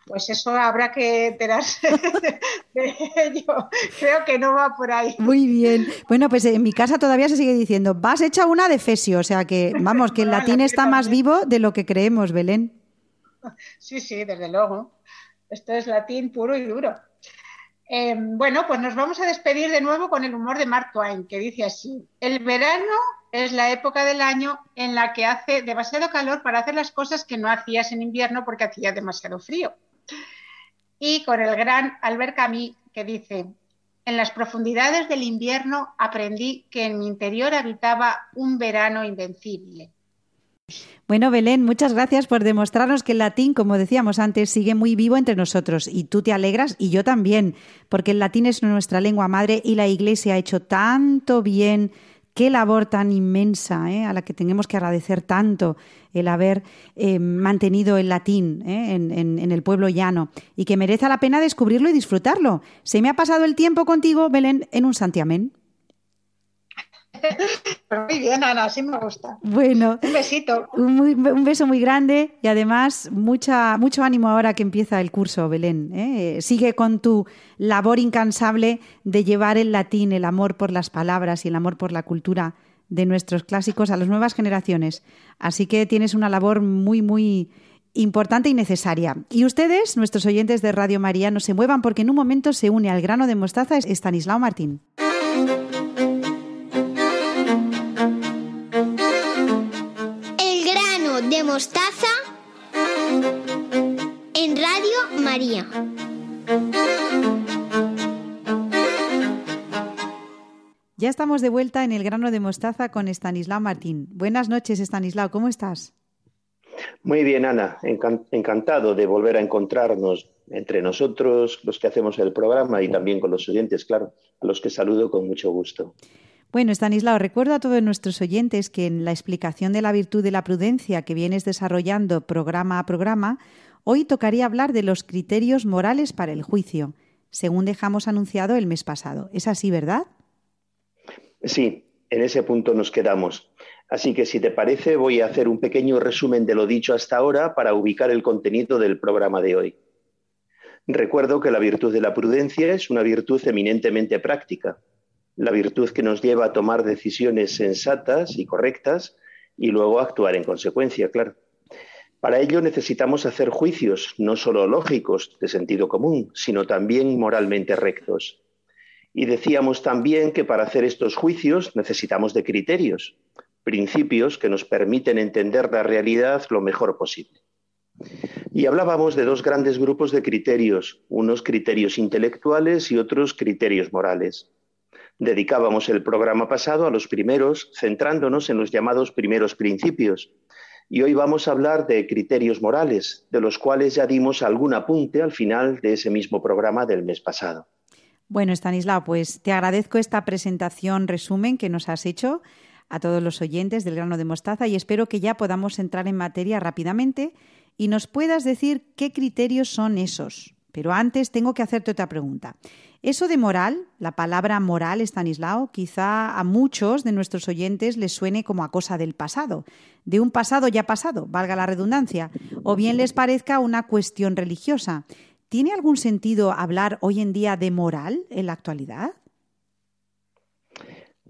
Pues eso habrá que enterarse de ello. Creo que no va por ahí. Muy bien. Bueno, pues en mi casa todavía se sigue diciendo, vas hecha una de Fesio, o sea que, vamos, que el latín está más vivo de lo que creemos, Belén. Sí, sí, desde luego. Esto es latín puro y duro. Eh, bueno, pues nos vamos a despedir de nuevo con el humor de Mark Twain, que dice así, el verano es la época del año en la que hace demasiado calor para hacer las cosas que no hacías en invierno porque hacía demasiado frío. Y con el gran Albert Camus que dice, en las profundidades del invierno aprendí que en mi interior habitaba un verano invencible. Bueno, Belén, muchas gracias por demostrarnos que el latín, como decíamos antes, sigue muy vivo entre nosotros. Y tú te alegras y yo también, porque el latín es nuestra lengua madre y la Iglesia ha hecho tanto bien qué labor tan inmensa ¿eh? a la que tenemos que agradecer tanto el haber eh, mantenido el latín ¿eh? en, el pueblo llano y que merece la pena descubrirlo y disfrutarlo. Se me ha pasado el tiempo contigo, Belén, en un santiamén. Muy bien, Ana, así me gusta. Bueno, un besito. Un, beso muy grande y además mucha, mucho ánimo ahora que empieza el curso, Belén. ¿eh? Sigue con tu labor incansable de llevar el latín, el amor por las palabras y el amor por la cultura de nuestros clásicos a las nuevas generaciones. Así que tienes una labor muy, muy importante y necesaria. Y ustedes, nuestros oyentes de Radio María, no se muevan porque en un momento se une al grano de mostaza Estanislao Martín. Mostaza en Radio María. Ya estamos de vuelta en el grano de mostaza con Estanislao Martín. Buenas noches, Estanislao, ¿cómo estás? Muy bien, Ana. Encantado de volver a encontrarnos entre nosotros, los que hacemos el programa, y también con los oyentes, claro, a los que saludo con mucho gusto. Bueno, Stanislao, recuerdo a todos nuestros oyentes que en la explicación de la virtud de la prudencia que vienes desarrollando programa a programa, hoy tocaría hablar de los criterios morales para el juicio, según dejamos anunciado el mes pasado. ¿Es así, verdad? Sí, en ese punto nos quedamos. Así que si te parece, voy a hacer un pequeño resumen de lo dicho hasta ahora para ubicar el contenido del programa de hoy. Recuerdo que la virtud de la prudencia es una virtud eminentemente práctica la virtud que nos lleva a tomar decisiones sensatas y correctas y luego actuar en consecuencia, claro. Para ello necesitamos hacer juicios no solo lógicos, de sentido común, sino también moralmente rectos. Y decíamos también que para hacer estos juicios necesitamos de criterios, principios que nos permiten entender la realidad lo mejor posible. Y hablábamos de dos grandes grupos de criterios, unos criterios intelectuales y otros criterios morales. Dedicábamos el programa pasado a los primeros, centrándonos en los llamados primeros principios, y hoy vamos a hablar de criterios morales, de los cuales ya dimos algún apunte al final de ese mismo programa del mes pasado. Bueno, Stanislao, pues te agradezco esta presentación resumen que nos has hecho a todos los oyentes del grano de mostaza y espero que ya podamos entrar en materia rápidamente y nos puedas decir qué criterios son esos. Pero antes tengo que hacerte otra pregunta. Eso de moral, la palabra moral, Stanislao, quizá a muchos de nuestros oyentes les suene como a cosa del pasado, de un pasado ya pasado, valga la redundancia, o bien les parezca una cuestión religiosa. ¿Tiene algún sentido hablar hoy en día de moral en la actualidad?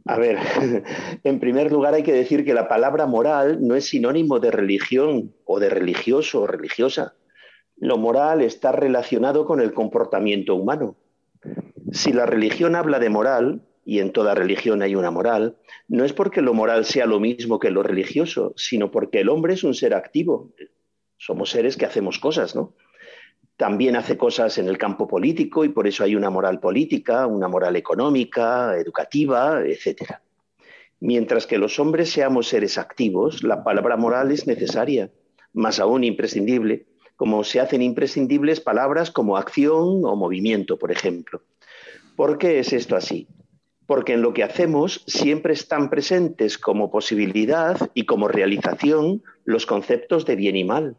A ver, en primer lugar hay que decir que la palabra moral no es sinónimo de religión o de religioso o religiosa. Lo moral está relacionado con el comportamiento humano. Si la religión habla de moral, y en toda religión hay una moral, no es porque lo moral sea lo mismo que lo religioso, sino porque el hombre es un ser activo. Somos seres que hacemos cosas, ¿no? También hace cosas en el campo político y por eso hay una moral política, una moral económica, educativa, etc. Mientras que los hombres seamos seres activos, la palabra moral es necesaria, más aún imprescindible, como se hacen imprescindibles palabras como acción o movimiento, por ejemplo. ¿Por qué es esto así? Porque en lo que hacemos siempre están presentes como posibilidad y como realización los conceptos de bien y mal.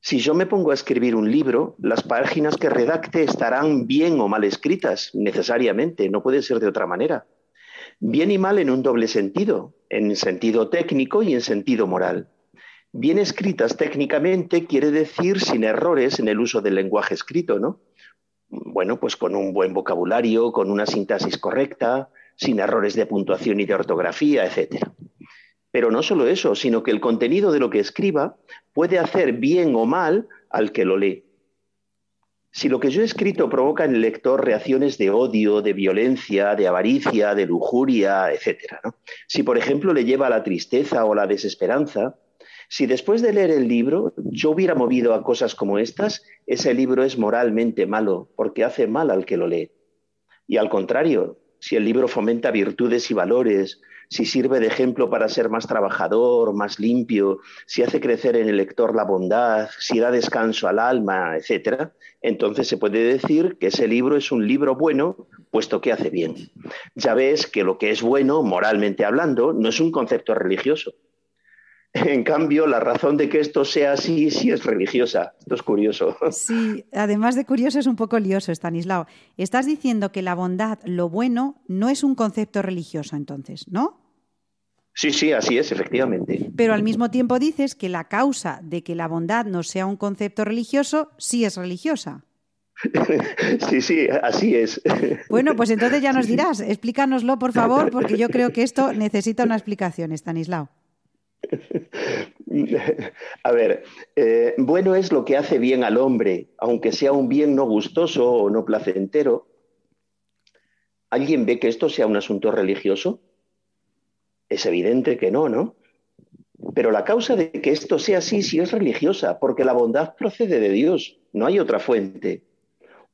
Si yo me pongo a escribir un libro, las páginas que redacte estarán bien o mal escritas, necesariamente, no puede ser de otra manera. Bien y mal en un doble sentido, en sentido técnico y en sentido moral. Bien escritas técnicamente quiere decir sin errores en el uso del lenguaje escrito, ¿no? Bueno, pues con un buen vocabulario, con una sintaxis correcta, sin errores de puntuación y de ortografía, etc. Pero no solo eso, sino que el contenido de lo que escriba puede hacer bien o mal al que lo lee. Si lo que yo he escrito provoca en el lector reacciones de odio, de violencia, de avaricia, de lujuria, etc. Si, por ejemplo, le lleva a la tristeza o la desesperanza, si después de leer el libro yo hubiera movido a cosas como estas, ese libro es moralmente malo porque hace mal al que lo lee. Y al contrario, si el libro fomenta virtudes y valores, si sirve de ejemplo para ser más trabajador, más limpio, si hace crecer en el lector la bondad, si da descanso al alma, etc., entonces se puede decir que ese libro es un libro bueno, puesto que hace bien. Ya ves que lo que es bueno, moralmente hablando, no es un concepto religioso, en cambio, la razón de que esto sea así sí es religiosa. Esto es curioso. Sí, además de curioso es un poco lioso, Stanislao. Estás diciendo que la bondad, lo bueno, no es un concepto religioso entonces, ¿no? Sí, sí, así es, efectivamente. Pero al mismo tiempo dices que la causa de que la bondad no sea un concepto religioso sí es religiosa. Sí, sí, así es. Bueno, pues entonces ya nos dirás, explícanoslo por favor, porque yo creo que esto necesita una explicación, Stanislao. A ver, eh, bueno es lo que hace bien al hombre, aunque sea un bien no gustoso o no placentero. ¿Alguien ve que esto sea un asunto religioso? Es evidente que no, ¿no? Pero la causa de que esto sea así sí es religiosa, porque la bondad procede de Dios, no hay otra fuente.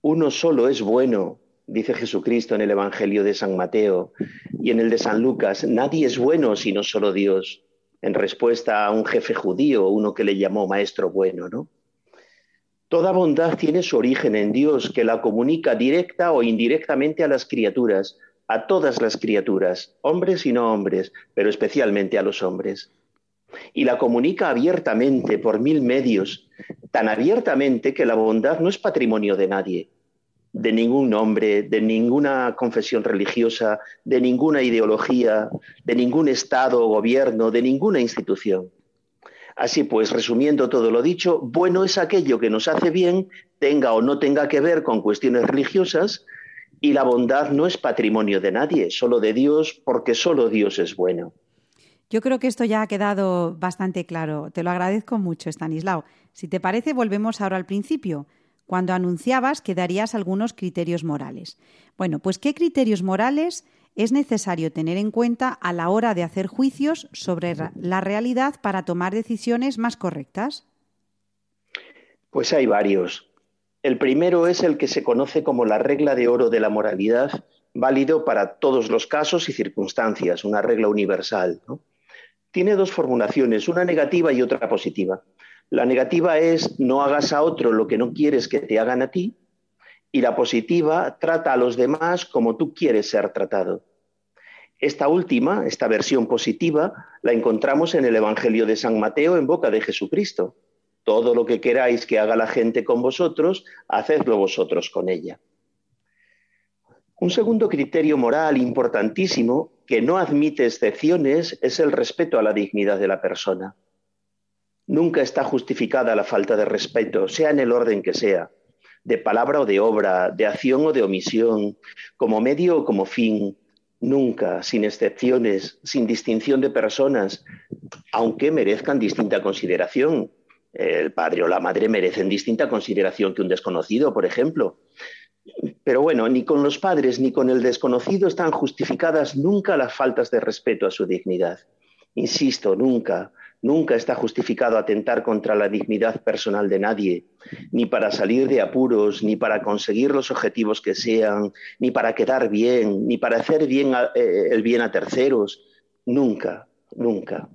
Uno solo es bueno, dice Jesucristo en el Evangelio de San Mateo y en el de San Lucas, nadie es bueno sino solo Dios en respuesta a un jefe judío, uno que le llamó maestro bueno, ¿no? Toda bondad tiene su origen en Dios, que la comunica directa o indirectamente a las criaturas, a todas las criaturas, hombres y no hombres, pero especialmente a los hombres. Y la comunica abiertamente por mil medios, tan abiertamente que la bondad no es patrimonio de nadie, de ningún nombre, de ninguna confesión religiosa, de ninguna ideología, de ningún Estado o gobierno, de ninguna institución. Así pues, resumiendo todo lo dicho, bueno es aquello que nos hace bien, tenga o no tenga que ver con cuestiones religiosas, y la bondad no es patrimonio de nadie, solo de Dios, porque solo Dios es bueno. Yo creo que esto ya ha quedado bastante claro. Te lo agradezco mucho, Stanislao. Si te parece, volvemos ahora al principio cuando anunciabas que darías algunos criterios morales. Bueno, pues ¿qué criterios morales es necesario tener en cuenta a la hora de hacer juicios sobre la realidad para tomar decisiones más correctas? Pues hay varios. El primero es el que se conoce como la regla de oro de la moralidad, válido para todos los casos y circunstancias, una regla universal. tiene dos formulaciones, una negativa y otra positiva. La negativa es no hagas a otro lo que no quieres que te hagan a ti y la positiva trata a los demás como tú quieres ser tratado. Esta última, esta versión positiva, la encontramos en el Evangelio de San Mateo en boca de Jesucristo. Todo lo que queráis que haga la gente con vosotros, hacedlo vosotros con ella. Un segundo criterio moral importantísimo que no admite excepciones es el respeto a la dignidad de la persona. Nunca está justificada la falta de respeto, sea en el orden que sea, de palabra o de obra, de acción o de omisión, como medio o como fin, nunca, sin excepciones, sin distinción de personas, aunque merezcan distinta consideración. El padre o la madre merecen distinta consideración que un desconocido, por ejemplo. Pero bueno, ni con los padres ni con el desconocido están justificadas nunca las faltas de respeto a su dignidad. Insisto, nunca, Nunca está justificado atentar contra la dignidad personal de nadie, ni para salir de apuros, ni para conseguir los objetivos que sean, ni para quedar bien, ni para hacer bien eh, el bien a terceros. Nunca, nunca.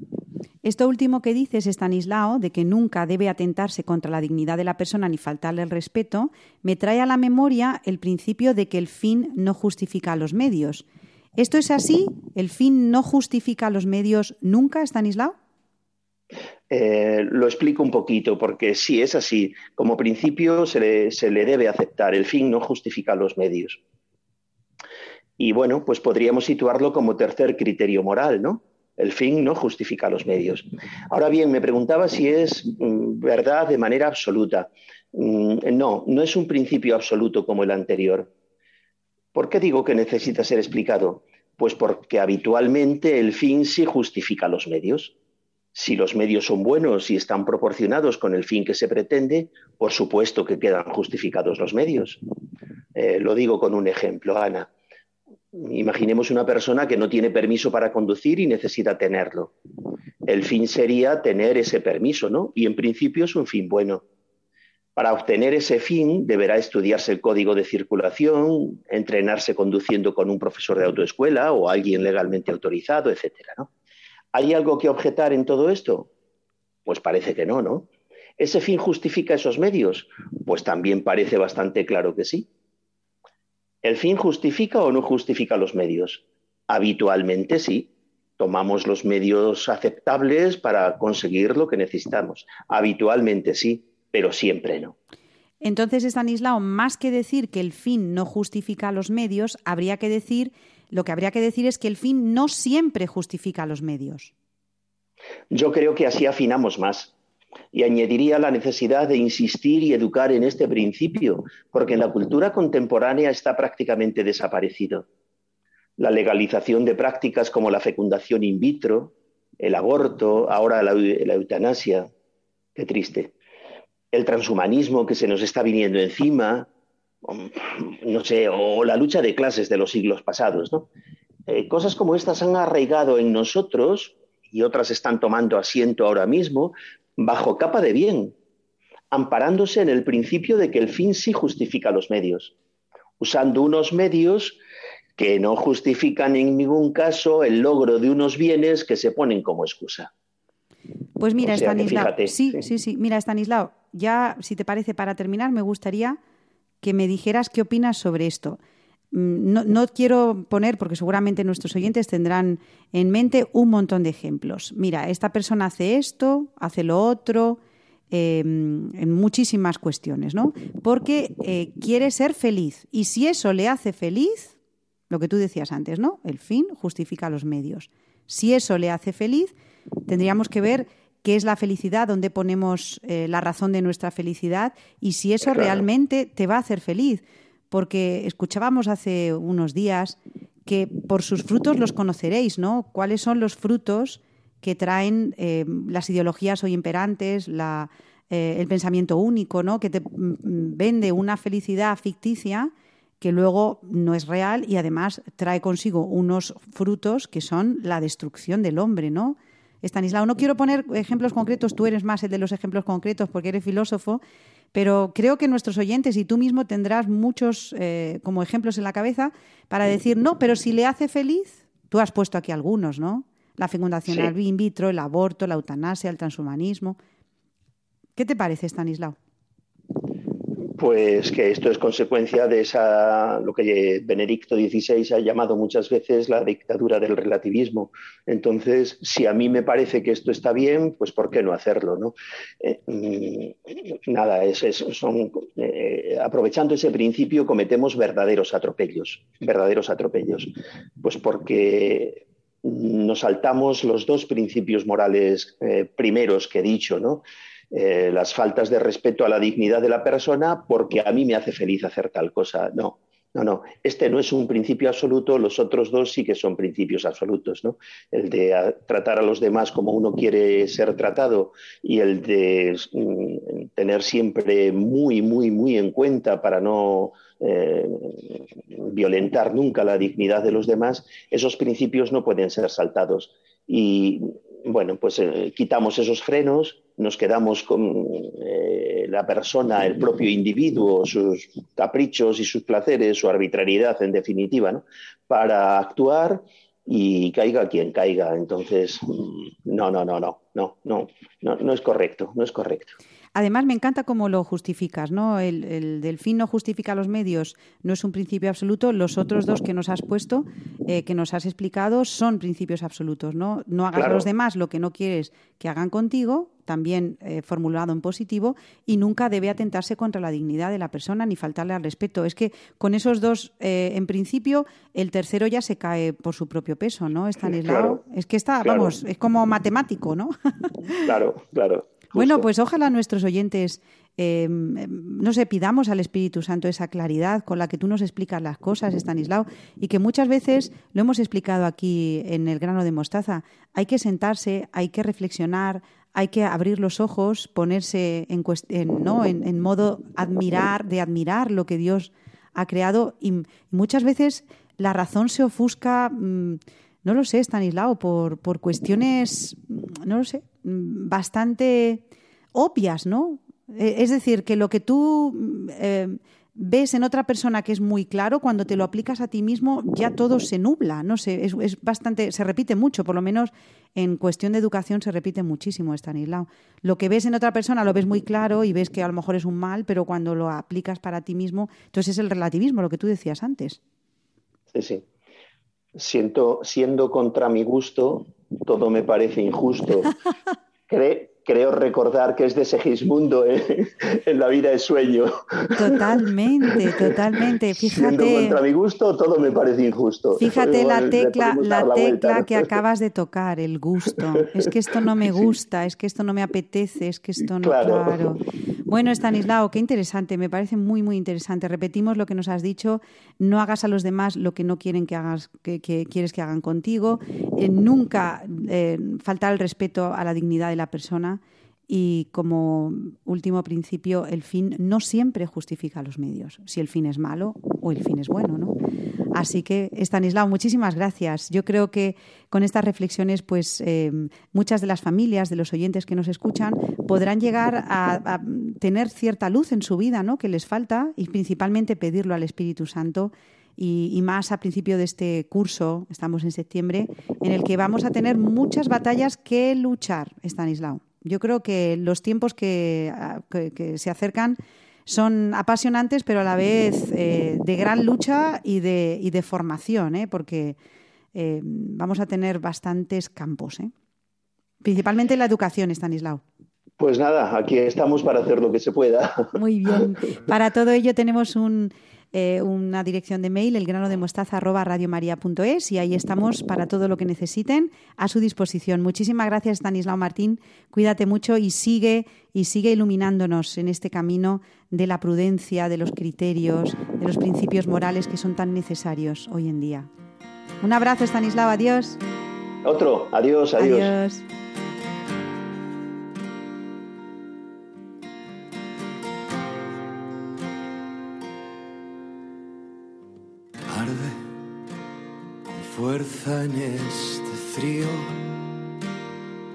Esto último que dices, Stanislao, de que nunca debe atentarse contra la dignidad de la persona ni faltarle el respeto, me trae a la memoria el principio de que el fin no justifica los medios. ¿Esto es así? ¿El fin no justifica los medios nunca, Stanislao? Eh, lo explico un poquito, porque sí es así. Como principio se le, debe aceptar. El fin no justifica los medios. Y bueno, pues podríamos situarlo como tercer criterio moral, ¿no? El fin no justifica los medios. Ahora bien, me preguntaba si es mm, verdad de manera absoluta. Mm, no, no es un principio absoluto como el anterior. ¿Por qué digo que necesita ser explicado? Pues porque habitualmente el fin sí justifica los medios. Si los medios son buenos y están proporcionados con el fin que se pretende, por supuesto que quedan justificados los medios. Eh, lo digo con un ejemplo, Ana. Imaginemos una persona que no tiene permiso para conducir y necesita tenerlo. El fin sería tener ese permiso, ¿no? Y en principio es un fin bueno. Para obtener ese fin deberá estudiarse el código de circulación, entrenarse conduciendo con un profesor de autoescuela o alguien legalmente autorizado, etcétera, ¿no? ¿Hay algo que objetar en todo esto? Pues parece que no, ¿no? ¿Ese fin justifica esos medios? Pues también parece bastante claro que sí. ¿El fin justifica o no justifica los medios? Habitualmente sí. Tomamos los medios aceptables para conseguir lo que necesitamos. Habitualmente sí, pero siempre no. Entonces, Stanislao, más que decir que el fin no justifica los medios, habría que decir lo que habría que decir es que el fin no siempre justifica los medios. Yo creo que así afinamos más. Y añadiría la necesidad de insistir y educar en este principio, porque en la cultura contemporánea está prácticamente desaparecido. La legalización de prácticas como la fecundación in vitro, el aborto, ahora la, eutanasia, qué triste. El transhumanismo que se nos está viniendo encima, no sé, o la lucha de clases de los siglos pasados. ¿no? Eh, cosas como estas han arraigado en nosotros y otras están tomando asiento ahora mismo bajo capa de bien, amparándose en el principio de que el fin sí justifica los medios, usando unos medios que no justifican en ningún caso el logro de unos bienes que se ponen como excusa. Pues mira, Stanislao, sí, sí, sí, mira, Stanislao, ya si te parece para terminar, me gustaría que me dijeras qué opinas sobre esto. Mm, no, quiero poner, porque seguramente nuestros oyentes tendrán en mente un montón de ejemplos. Mira, esta persona hace esto, hace lo otro, em, en muchísimas cuestiones, ¿no? Porque eh, quiere ser feliz. Y si eso le hace feliz, lo que tú decías antes, ¿no? El fin justifica los medios. Si eso le hace feliz, tendríamos que ver qué es la felicidad, dónde ponemos eh, la razón de nuestra felicidad y si eso realmente te va a hacer feliz. Porque escuchábamos hace unos días que por sus frutos los conoceréis, ¿no? ¿Cuáles son los frutos que traen eh, las ideologías hoy imperantes, eh, el pensamiento único, ¿no? Que te mm, mm, vende una felicidad ficticia que luego no es real y además trae consigo unos frutos que son la destrucción del hombre, ¿no? Estanislao, no quiero poner ejemplos concretos, tú eres más el de los ejemplos concretos porque eres filósofo, pero creo que nuestros oyentes y tú mismo tendrás muchos eh, como ejemplos en la cabeza para decir, no, pero si le hace feliz, tú has puesto aquí algunos, ¿no? la fecundación in vitro, el aborto, la eutanasia, el transhumanismo. ¿Qué te parece, Stanislao? Pues que esto es consecuencia de esa, lo que Benedicto XVI ha llamado muchas veces la dictadura del relativismo. Entonces, si a mí me parece que esto está bien, pues ¿por qué no hacerlo? ¿no? Eh, mm, nada, es, son, eh, aprovechando ese principio cometemos verdaderos atropellos, verdaderos atropellos. Pues porque nos saltamos los dos principios morales eh, primeros que he dicho, ¿no? Eh, las faltas de respeto a la dignidad de la persona porque a mí me hace feliz hacer tal cosa. No, no, no. Este no es un principio absoluto, los otros dos sí que son principios absolutos, ¿no? El de tratar a los demás como uno quiere ser tratado y el de mm, tener siempre muy, muy, muy en cuenta para no eh, violentar nunca la dignidad de los demás, esos principios no pueden ser saltados. Y bueno, pues eh, quitamos esos frenos, nos quedamos con eh, la persona, el propio individuo, sus caprichos y sus placeres, su arbitrariedad en definitiva, ¿no? para actuar y caiga quien caiga. Entonces, mm, no, no, no, no, no, no, no, no es correcto, no es correcto. Además, me encanta cómo lo justificas, ¿no? El, el, del fin no justifica los medios, no es un principio absoluto. Los otros dos que nos has puesto, eh, que nos has explicado, son principios absolutos, ¿no? No hagas a los demás lo que no quieres que hagan contigo, también eh, formulado en positivo, y nunca debe atentarse contra la dignidad de la persona ni faltarle al respeto. Es que con esos dos, eh, en principio, el tercero ya se cae por su propio peso, ¿no? Estanislao. es que está, vamos, es como matemático, ¿no? claro, claro. Bueno, pues ojalá nuestros oyentes, em, no sé, pidamos al Espíritu Santo esa claridad con la que tú nos explicas las cosas, Estanislao, y que muchas veces lo hemos explicado aquí en el grano de mostaza. Hay que sentarse, hay que reflexionar, hay que abrir los ojos, ponerse en, ¿no? en, modo admirar, de admirar lo que Dios ha creado y muchas veces la razón se ofusca, mm, no lo sé, Stanislao, por, por cuestiones, no lo sé, Mm, bastante obvias, ¿no? E, es decir, que lo que tú eh, ves en otra persona que es muy claro, cuando te lo aplicas a ti mismo ya todo se nubla, no sé, es, bastante, se repite mucho, por lo menos en cuestión de educación se repite muchísimo, Stanislao. Lo que ves en otra persona lo ves muy claro y ves que a lo mejor es un mal, pero cuando lo aplicas para ti mismo, entonces es el relativismo, lo que tú decías antes. Sí, sí. Siento, siendo contra mi gusto, todo me parece injusto. creo recordar que es de Segismundo ¿eh? en la vida de sueño. Totalmente, totalmente. Fíjate. Siendo contra mi gusto, todo me parece injusto. Fíjate la tecla, la, tecla que acabas de tocar, el gusto. Es que esto no me gusta, es que esto no me apetece, es que esto no. claro. Bueno, Stanislao, qué interesante, me parece muy, muy interesante. Repetimos lo que nos has dicho, no hagas a los demás lo que no quieren que hagas, que, quieres que hagan contigo, eh, nunca eh, faltar el respeto a la dignidad de la persona y como último principio, el fin no siempre justifica los medios, si el fin es malo o el fin es bueno, ¿no? Así que, Stanislao, muchísimas gracias. Yo creo que con estas reflexiones, pues eh, muchas de las familias, de los oyentes que nos escuchan, podrán llegar a, tener cierta luz en su vida, ¿no? Que les falta y principalmente pedirlo al Espíritu Santo y, más a principio de este curso, estamos en septiembre, en el que vamos a tener muchas batallas que luchar, Stanislao. Yo creo que los tiempos que, se acercan son apasionantes, pero a la vez eh, de gran lucha y de, y de formación, ¿eh? porque eh, vamos a tener bastantes campos, ¿eh? principalmente la educación, Stanislao. Pues nada, aquí estamos para hacer lo que se pueda. Muy bien. Para todo ello tenemos un eh, una dirección de mail, elgranodemostaza.radiomaria.es y ahí estamos para todo lo que necesiten a su disposición. Muchísimas gracias, Stanislao Martín. Cuídate mucho y sigue y sigue iluminándonos en este camino de la prudencia, de los criterios, de los principios morales que son tan necesarios hoy en día. Un abrazo, Stanislao. Adiós. Otro. Adiós, adiós. adiós. Fuerza en este frío,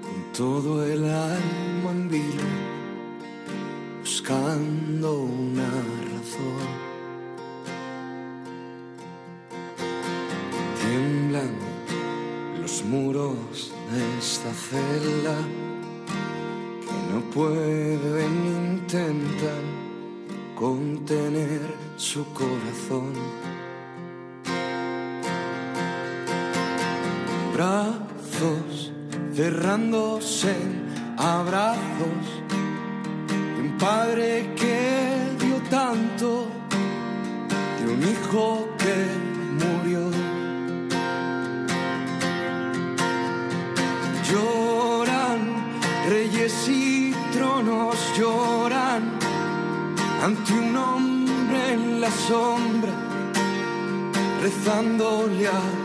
con todo el alma en vilo, buscando una razón. Tiemblan los muros de esta celda que no pueden intentar contener su corazón. Cerrándose en abrazos un padre que dio tanto, de un hijo que murió. Lloran reyes y tronos, lloran ante un hombre en la sombra, rezándole a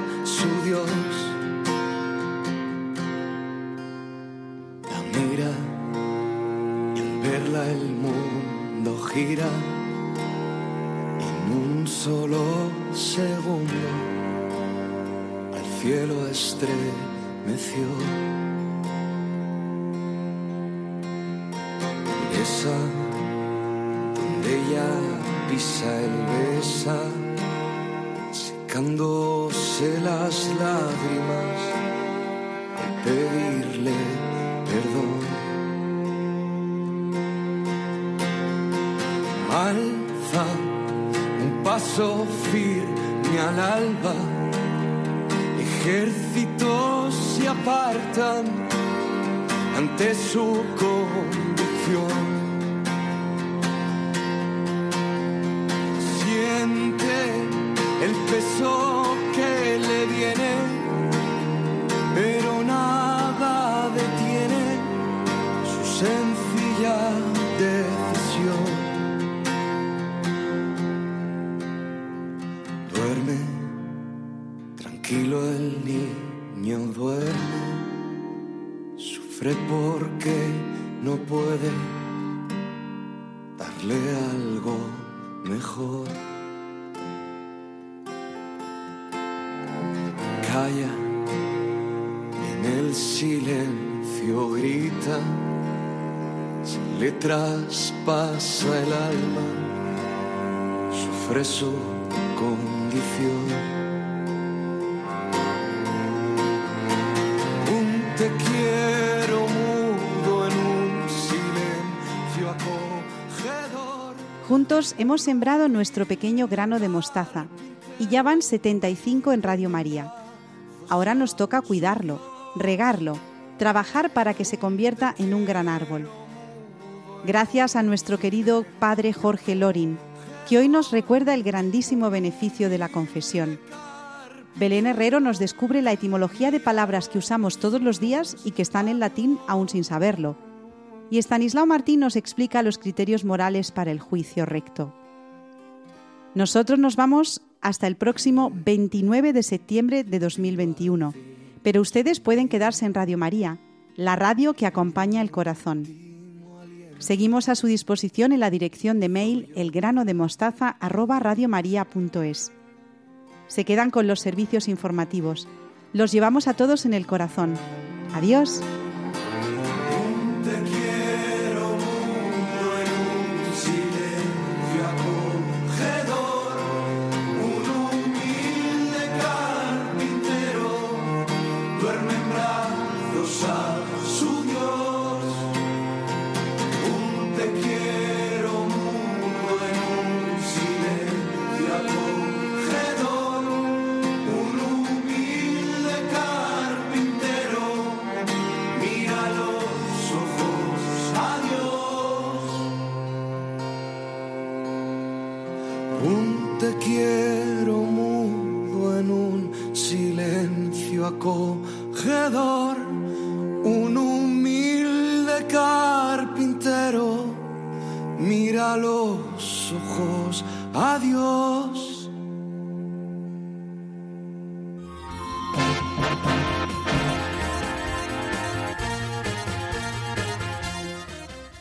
cielo estremeció. Esa donde ella pisa el besa, secándose las lágrimas al pedirle perdón. Alza un paso firme al alba, ejércitos se apartan ante su convicción. Puede darle algo mejor. Calla, en el silencio grita, se le traspasa el alma, sufre su condición. Juntos hemos sembrado nuestro pequeño grano de mostaza y ya van 75 en Radio María. Ahora nos toca cuidarlo, regarlo, trabajar para que se convierta en un gran árbol. Gracias a nuestro querido Padre Jorge Lorin, que hoy nos recuerda el grandísimo beneficio de la confesión. Belén Herrero nos descubre la etimología de palabras que usamos todos los días y que están en latín aún sin saberlo. Y Estanislao Martín nos explica los criterios morales para el juicio recto. Nosotros nos vamos hasta el próximo 29 de septiembre de 2021, pero ustedes pueden quedarse en Radio María, la radio que acompaña el corazón. Seguimos a su disposición en la dirección de mail elgranodemostaza@radiomaria.es. Se quedan con los servicios informativos. Los llevamos a todos en el corazón. Adiós.